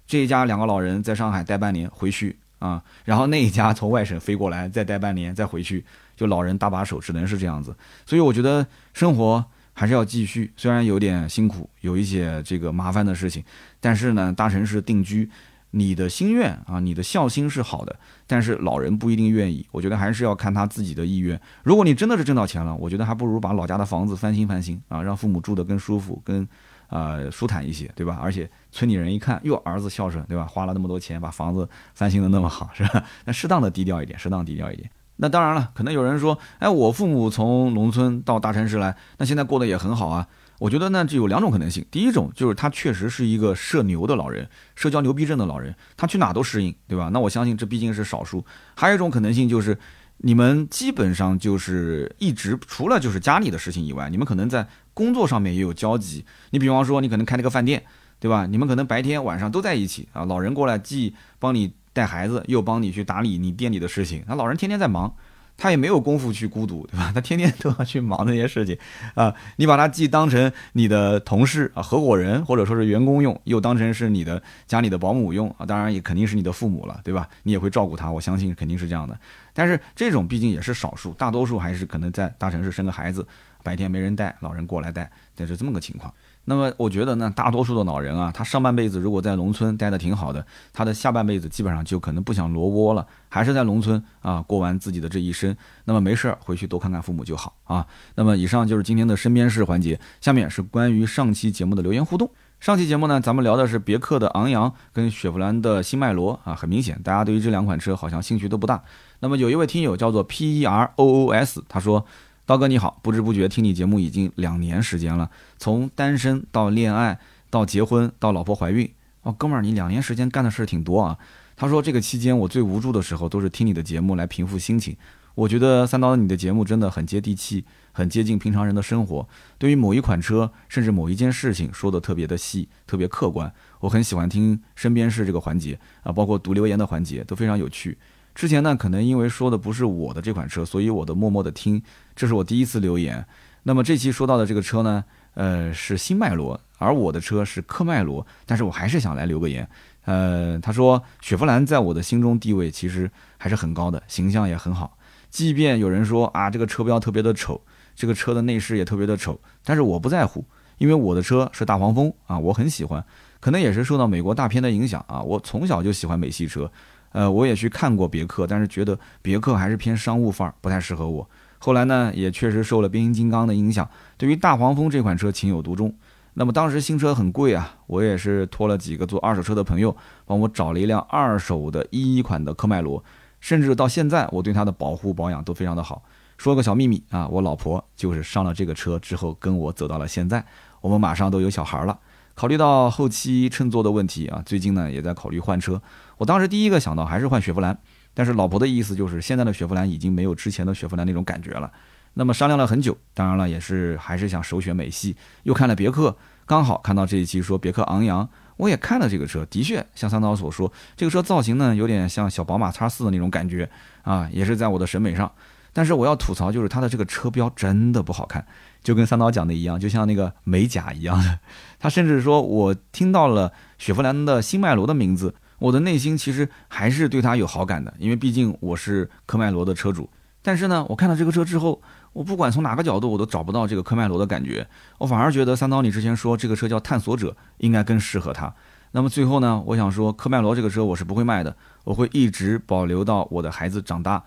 这一家两个老人在上海待半年回去。啊，然后那一家从外省飞过来，再待半年，再回去，就老人搭把手，只能是这样子。所以我觉得生活还是要继续，虽然有点辛苦，有一些这个麻烦的事情，但是呢，大城市定居，你的心愿啊，你的孝心是好的，但是老人不一定愿意。我觉得还是要看他自己的意愿。如果你真的是挣到钱了，我觉得还不如把老家的房子翻新翻新啊，让父母住得更舒服，更。呃，舒坦一些，对吧？而且村里人一看，哟，儿子孝顺，对吧？花了那么多钱把房子翻新的那么好，是吧？那适当的低调一点，适当低调一点。那当然了，可能有人说，哎，我父母从农村到大城市来，那现在过得也很好啊。我觉得呢，就有两种可能性。第一种就是他确实是一个社牛的老人，社交牛逼症的老人，他去哪都适应，对吧？那我相信这毕竟是少数。还有一种可能性就是。你们基本上就是一直除了就是家里的事情以外，你们可能在工作上面也有交集。你比方说，你可能开了个饭店，对吧？你们可能白天晚上都在一起啊。老人过来既帮你带孩子，又帮你去打理你店里的事情。那老人天天在忙。他也没有功夫去孤独，对吧？他天天都要去忙那些事情，啊，你把他既当成你的同事啊、合伙人，或者说是员工用，又当成是你的家里的保姆用啊，当然也肯定是你的父母了，对吧？你也会照顾他，我相信肯定是这样的。但是这种毕竟也是少数，大多数还是可能在大城市生个孩子，白天没人带，老人过来带，这是这么个情况。那么我觉得呢，大多数的老人啊，他上半辈子如果在农村待的挺好的，他的下半辈子基本上就可能不想挪窝了，还是在农村啊过完自己的这一生。那么没事儿回去多看看父母就好啊。那么以上就是今天的身边事环节，下面是关于上期节目的留言互动。上期节目呢，咱们聊的是别克的昂扬跟雪佛兰的新迈罗啊，很明显大家对于这两款车好像兴趣都不大。那么有一位听友叫做 P E R O O S，他说。刀哥你好，不知不觉听你节目已经两年时间了，从单身到恋爱到结婚到老婆怀孕，哦，哥们儿，你两年时间干的事儿挺多啊。他说这个期间我最无助的时候都是听你的节目来平复心情。我觉得三刀你的节目真的很接地气，很接近平常人的生活。对于某一款车，甚至某一件事情说的特别的细，特别客观。我很喜欢听身边事这个环节啊，包括读留言的环节都非常有趣。之前呢，可能因为说的不是我的这款车，所以我都默默的听。这是我第一次留言。那么这期说到的这个车呢，呃，是新迈罗，而我的车是科迈罗。但是我还是想来留个言。呃，他说雪佛兰在我的心中地位其实还是很高的，形象也很好。即便有人说啊，这个车标特别的丑，这个车的内饰也特别的丑，但是我不在乎，因为我的车是大黄蜂啊，我很喜欢。可能也是受到美国大片的影响啊，我从小就喜欢美系车。呃，我也去看过别克，但是觉得别克还是偏商务范儿，不太适合我。后来呢，也确实受了变形金刚的影响，对于大黄蜂这款车情有独钟。那么当时新车很贵啊，我也是托了几个做二手车的朋友，帮我找了一辆二手的一一款的科迈罗，甚至到现在我对它的保护保养都非常的好。说个小秘密啊，我老婆就是上了这个车之后跟我走到了现在，我们马上都有小孩了。考虑到后期乘坐的问题啊，最近呢也在考虑换车。我当时第一个想到还是换雪佛兰。但是老婆的意思就是，现在的雪佛兰已经没有之前的雪佛兰那种感觉了。那么商量了很久，当然了，也是还是想首选美系。又看了别克，刚好看到这一期说别克昂扬，我也看了这个车，的确像三刀所说，这个车造型呢有点像小宝马叉四的那种感觉啊，也是在我的审美上。但是我要吐槽就是它的这个车标真的不好看，就跟三刀讲的一样，就像那个美甲一样的。他甚至说我听到了雪佛兰的新迈罗的名字。我的内心其实还是对它有好感的，因为毕竟我是科迈罗的车主。但是呢，我看到这个车之后，我不管从哪个角度，我都找不到这个科迈罗的感觉。我反而觉得三刀你之前说这个车叫探索者，应该更适合它。那么最后呢，我想说科迈罗这个车我是不会卖的，我会一直保留到我的孩子长大。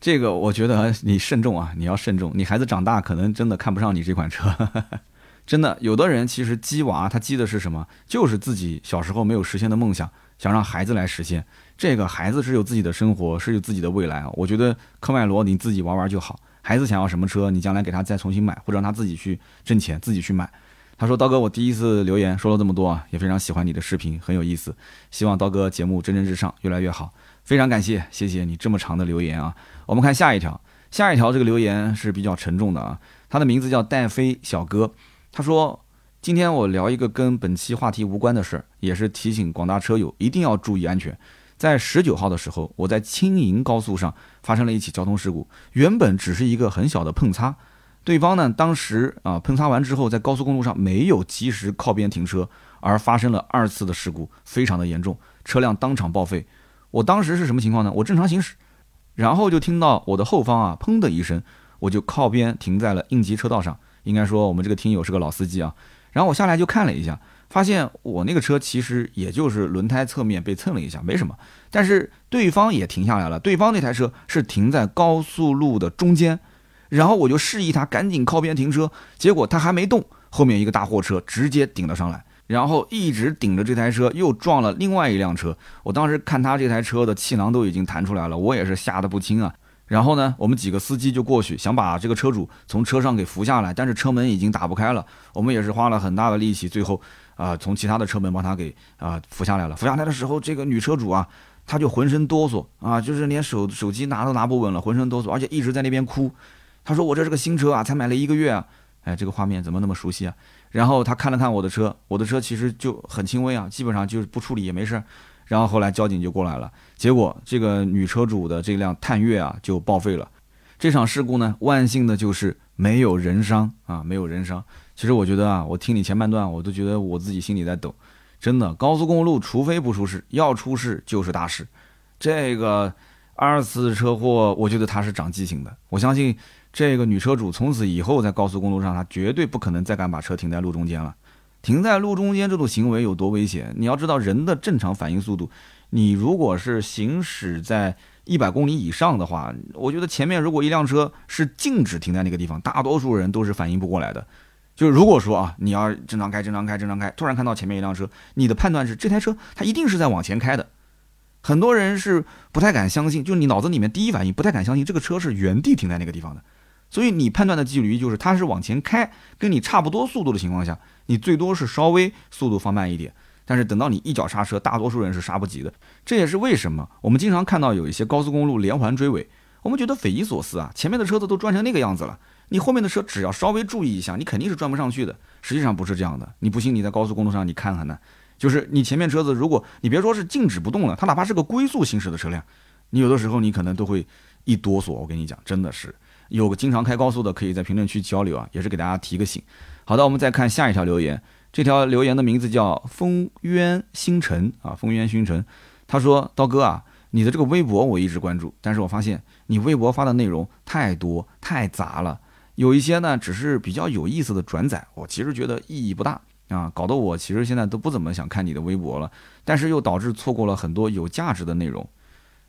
这个我觉得你慎重啊，你要慎重。你孩子长大可能真的看不上你这款车。真的，有的人其实鸡娃他鸡的是什么？就是自己小时候没有实现的梦想。想让孩子来实现这个，孩子是有自己的生活，是有自己的未来啊！我觉得科迈罗你自己玩玩就好，孩子想要什么车，你将来给他再重新买，或者让他自己去挣钱，自己去买。他说：“刀哥，我第一次留言说了这么多啊，也非常喜欢你的视频，很有意思。希望刀哥节目蒸蒸日上，越来越好。非常感谢，谢谢你这么长的留言啊！我们看下一条，下一条这个留言是比较沉重的啊，他的名字叫戴飞小哥，他说。”今天我聊一个跟本期话题无关的事儿，也是提醒广大车友一定要注意安全。在十九号的时候，我在青银高速上发生了一起交通事故，原本只是一个很小的碰擦，对方呢当时啊碰擦完之后，在高速公路上没有及时靠边停车，而发生了二次的事故，非常的严重，车辆当场报废。我当时是什么情况呢？我正常行驶，然后就听到我的后方啊砰的一声，我就靠边停在了应急车道上。应该说我们这个听友是个老司机啊。然后我下来就看了一下，发现我那个车其实也就是轮胎侧面被蹭了一下，没什么。但是对方也停下来了，对方那台车是停在高速路的中间，然后我就示意他赶紧靠边停车，结果他还没动，后面一个大货车直接顶了上来，然后一直顶着这台车又撞了另外一辆车。我当时看他这台车的气囊都已经弹出来了，我也是吓得不轻啊。然后呢，我们几个司机就过去，想把这个车主从车上给扶下来，但是车门已经打不开了。我们也是花了很大的力气，最后啊，从其他的车门帮他给啊扶下来了。扶下来的时候，这个女车主啊，她就浑身哆嗦啊，就是连手手机拿都拿不稳了，浑身哆嗦，而且一直在那边哭。她说：“我这是个新车啊，才买了一个月啊。”哎，这个画面怎么那么熟悉啊？然后她看了看我的车，我的车其实就很轻微啊，基本上就是不处理也没事。然后后来交警就过来了，结果这个女车主的这辆探岳啊就报废了。这场事故呢，万幸的就是没有人伤啊，没有人伤。其实我觉得啊，我听你前半段，我都觉得我自己心里在抖。真的，高速公路除非不出事，要出事就是大事。这个二次车祸，我觉得他是长记性的。我相信这个女车主从此以后在高速公路上，她绝对不可能再敢把车停在路中间了。停在路中间这种行为有多危险？你要知道，人的正常反应速度，你如果是行驶在一百公里以上的话，我觉得前面如果一辆车是静止停在那个地方，大多数人都是反应不过来的。就如果说啊，你要正常开、正常开、正常开，突然看到前面一辆车，你的判断是这台车它一定是在往前开的。很多人是不太敢相信，就你脑子里面第一反应不太敢相信这个车是原地停在那个地方的。所以你判断的几率就是它是往前开，跟你差不多速度的情况下，你最多是稍微速度放慢一点。但是等到你一脚刹车，大多数人是刹不及的。这也是为什么我们经常看到有一些高速公路连环追尾，我们觉得匪夷所思啊！前面的车子都转成那个样子了，你后面的车只要稍微注意一下，你肯定是转不上去的。实际上不是这样的，你不信你在高速公路上你看看呢，就是你前面车子，如果你别说是静止不动了，它哪怕是个龟速行驶的车辆，你有的时候你可能都会一哆嗦。我跟你讲，真的是。有个经常开高速的，可以在评论区交流啊，也是给大家提个醒。好的，我们再看下一条留言。这条留言的名字叫风渊星辰啊，风渊星辰。他说：“刀哥啊，你的这个微博我一直关注，但是我发现你微博发的内容太多太杂了，有一些呢只是比较有意思的转载，我其实觉得意义不大啊，搞得我其实现在都不怎么想看你的微博了，但是又导致错过了很多有价值的内容。”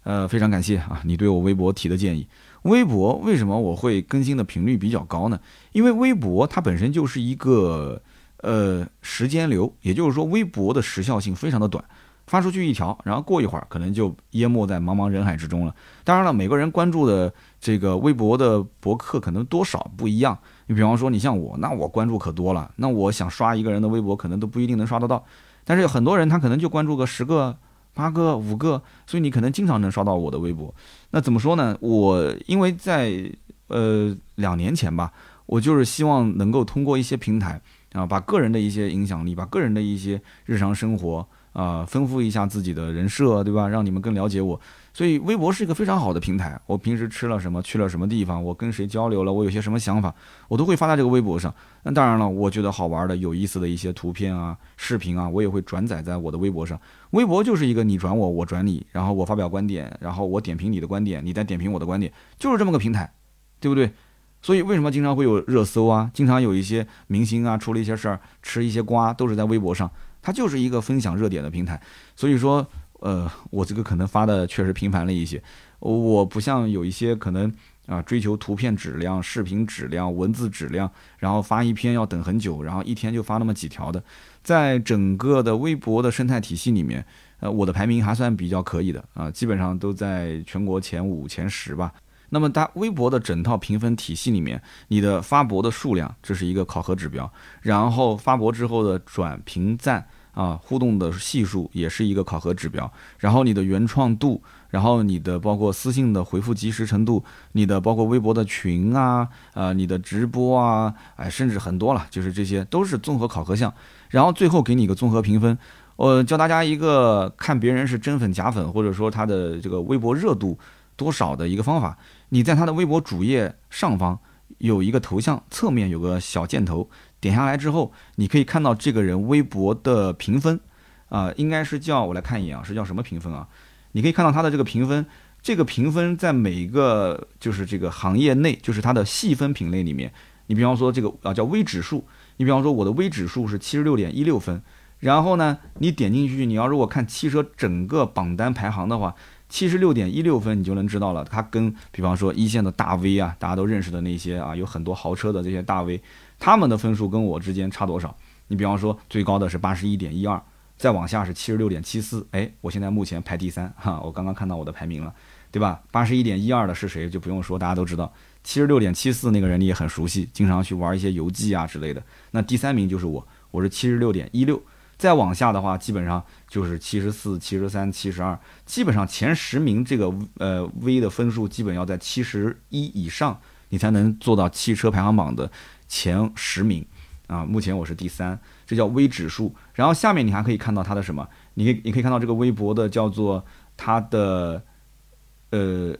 呃，非常感谢啊，你对我微博提的建议。微博为什么我会更新的频率比较高呢？因为微博它本身就是一个呃时间流，也就是说微博的时效性非常的短，发出去一条，然后过一会儿可能就淹没在茫茫人海之中了。当然了，每个人关注的这个微博的博客可能多少不一样。你比方说你像我，那我关注可多了，那我想刷一个人的微博可能都不一定能刷得到。但是有很多人他可能就关注个十个。八个五个，所以你可能经常能刷到我的微博。那怎么说呢？我因为在呃两年前吧，我就是希望能够通过一些平台啊，把个人的一些影响力，把个人的一些日常生活啊，丰富一下自己的人设，对吧？让你们更了解我。所以微博是一个非常好的平台。我平时吃了什么，去了什么地方，我跟谁交流了，我有些什么想法，我都会发在这个微博上。那当然了，我觉得好玩的、有意思的一些图片啊、视频啊，我也会转载在我的微博上。微博就是一个你转我，我转你，然后我发表观点，然后我点评你的观点，你再点评我的观点，就是这么个平台，对不对？所以为什么经常会有热搜啊？经常有一些明星啊出了一些事儿，吃一些瓜，都是在微博上。它就是一个分享热点的平台。所以说。呃，我这个可能发的确实频繁了一些，我不像有一些可能啊追求图片质量、视频质量、文字质量，然后发一篇要等很久，然后一天就发那么几条的，在整个的微博的生态体系里面，呃，我的排名还算比较可以的啊，基本上都在全国前五、前十吧。那么它微博的整套评分体系里面，你的发博的数量这是一个考核指标，然后发博之后的转评赞。啊，互动的系数也是一个考核指标，然后你的原创度，然后你的包括私信的回复及时程度，你的包括微博的群啊，呃，你的直播啊，哎，甚至很多了，就是这些都是综合考核项，然后最后给你一个综合评分。我教大家一个看别人是真粉假粉，或者说他的这个微博热度多少的一个方法，你在他的微博主页上方有一个头像，侧面有个小箭头。点下来之后，你可以看到这个人微博的评分，啊，应该是叫我来看一眼啊，是叫什么评分啊？你可以看到他的这个评分，这个评分在每一个就是这个行业内，就是它的细分品类里面，你比方说这个啊叫微指数，你比方说我的微指数是七十六点一六分，然后呢，你点进去，你要如果看汽车整个榜单排行的话，七十六点一六分，你就能知道了，它跟比方说一线的大 V 啊，大家都认识的那些啊，有很多豪车的这些大 V。他们的分数跟我之间差多少？你比方说最高的是八十一点一二，再往下是七十六点七四。哎，我现在目前排第三哈，我刚刚看到我的排名了，对吧？八十一点一二的是谁？就不用说，大家都知道。七十六点七四那个人你也很熟悉，经常去玩一些游记啊之类的。那第三名就是我，我是七十六点一六。再往下的话，基本上就是七十四、七十三、七十二，基本上前十名这个呃 V 的分数基本要在七十一以上，你才能做到汽车排行榜的。前十名，啊，目前我是第三，这叫微指数。然后下面你还可以看到它的什么？你可以你可以看到这个微博的叫做它的呃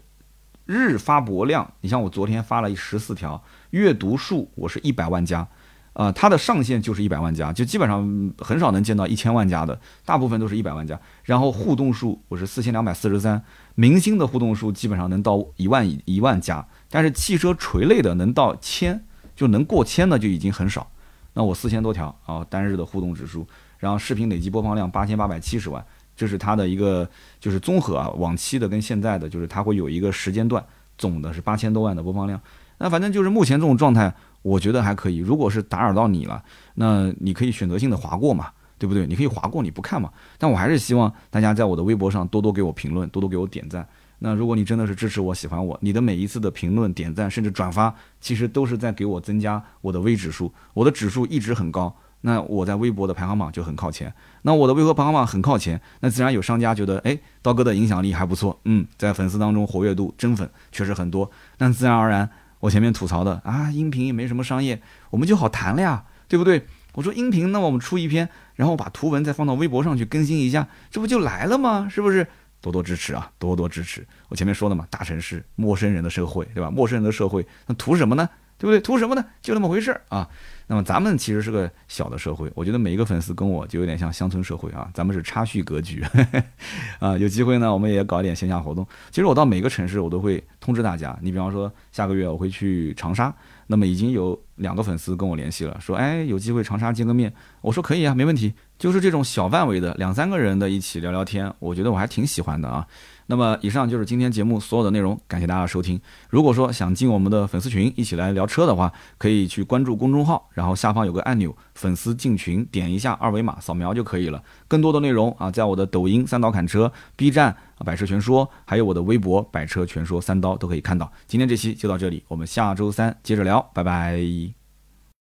日发博量。你像我昨天发了十四条，阅读数我是一百万加，啊，它的上限就是一百万加，就基本上很少能见到一千万加的，大部分都是一百万加。然后互动数我是四千两百四十三，明星的互动数基本上能到一万一万加，但是汽车垂类的能到千。就能过千的就已经很少，那我四千多条啊，单日的互动指数，然后视频累计播放量八千八百七十万，这是它的一个就是综合啊，往期的跟现在的，就是它会有一个时间段，总的是八千多万的播放量。那反正就是目前这种状态，我觉得还可以。如果是打扰到你了，那你可以选择性的划过嘛，对不对？你可以划过，你不看嘛。但我还是希望大家在我的微博上多多给我评论，多多给我点赞。那如果你真的是支持我、喜欢我，你的每一次的评论、点赞，甚至转发，其实都是在给我增加我的微指数。我的指数一直很高，那我在微博的排行榜就很靠前。那我的微博排行榜很靠前，那自然有商家觉得，哎，刀哥的影响力还不错，嗯，在粉丝当中活跃度、真粉确实很多。那自然而然，我前面吐槽的啊，音频也没什么商业，我们就好谈了呀，对不对？我说音频，那我们出一篇，然后把图文再放到微博上去更新一下，这不就来了吗？是不是？多多支持啊，多多支持！我前面说了嘛，大城市陌生人的社会，对吧？陌生人的社会，那图什么呢？对不对？图什么呢？就那么回事儿啊。那么咱们其实是个小的社会，我觉得每一个粉丝跟我就有点像乡村社会啊，咱们是差序格局 啊。有机会呢，我们也搞一点线下活动。其实我到每个城市，我都会通知大家。你比方说下个月我会去长沙，那么已经有两个粉丝跟我联系了，说哎有机会长沙见个面。我说可以啊，没问题。就是这种小范围的两三个人的一起聊聊天，我觉得我还挺喜欢的啊。那么以上就是今天节目所有的内容，感谢大家收听。如果说想进我们的粉丝群一起来聊车的话，可以去关注公众号，然后下方有个按钮，粉丝进群，点一下二维码扫描就可以了。更多的内容啊，在我的抖音三刀砍车、B 站百车全说，还有我的微博百车全说三刀都可以看到。今天这期就到这里，我们下周三接着聊，拜拜。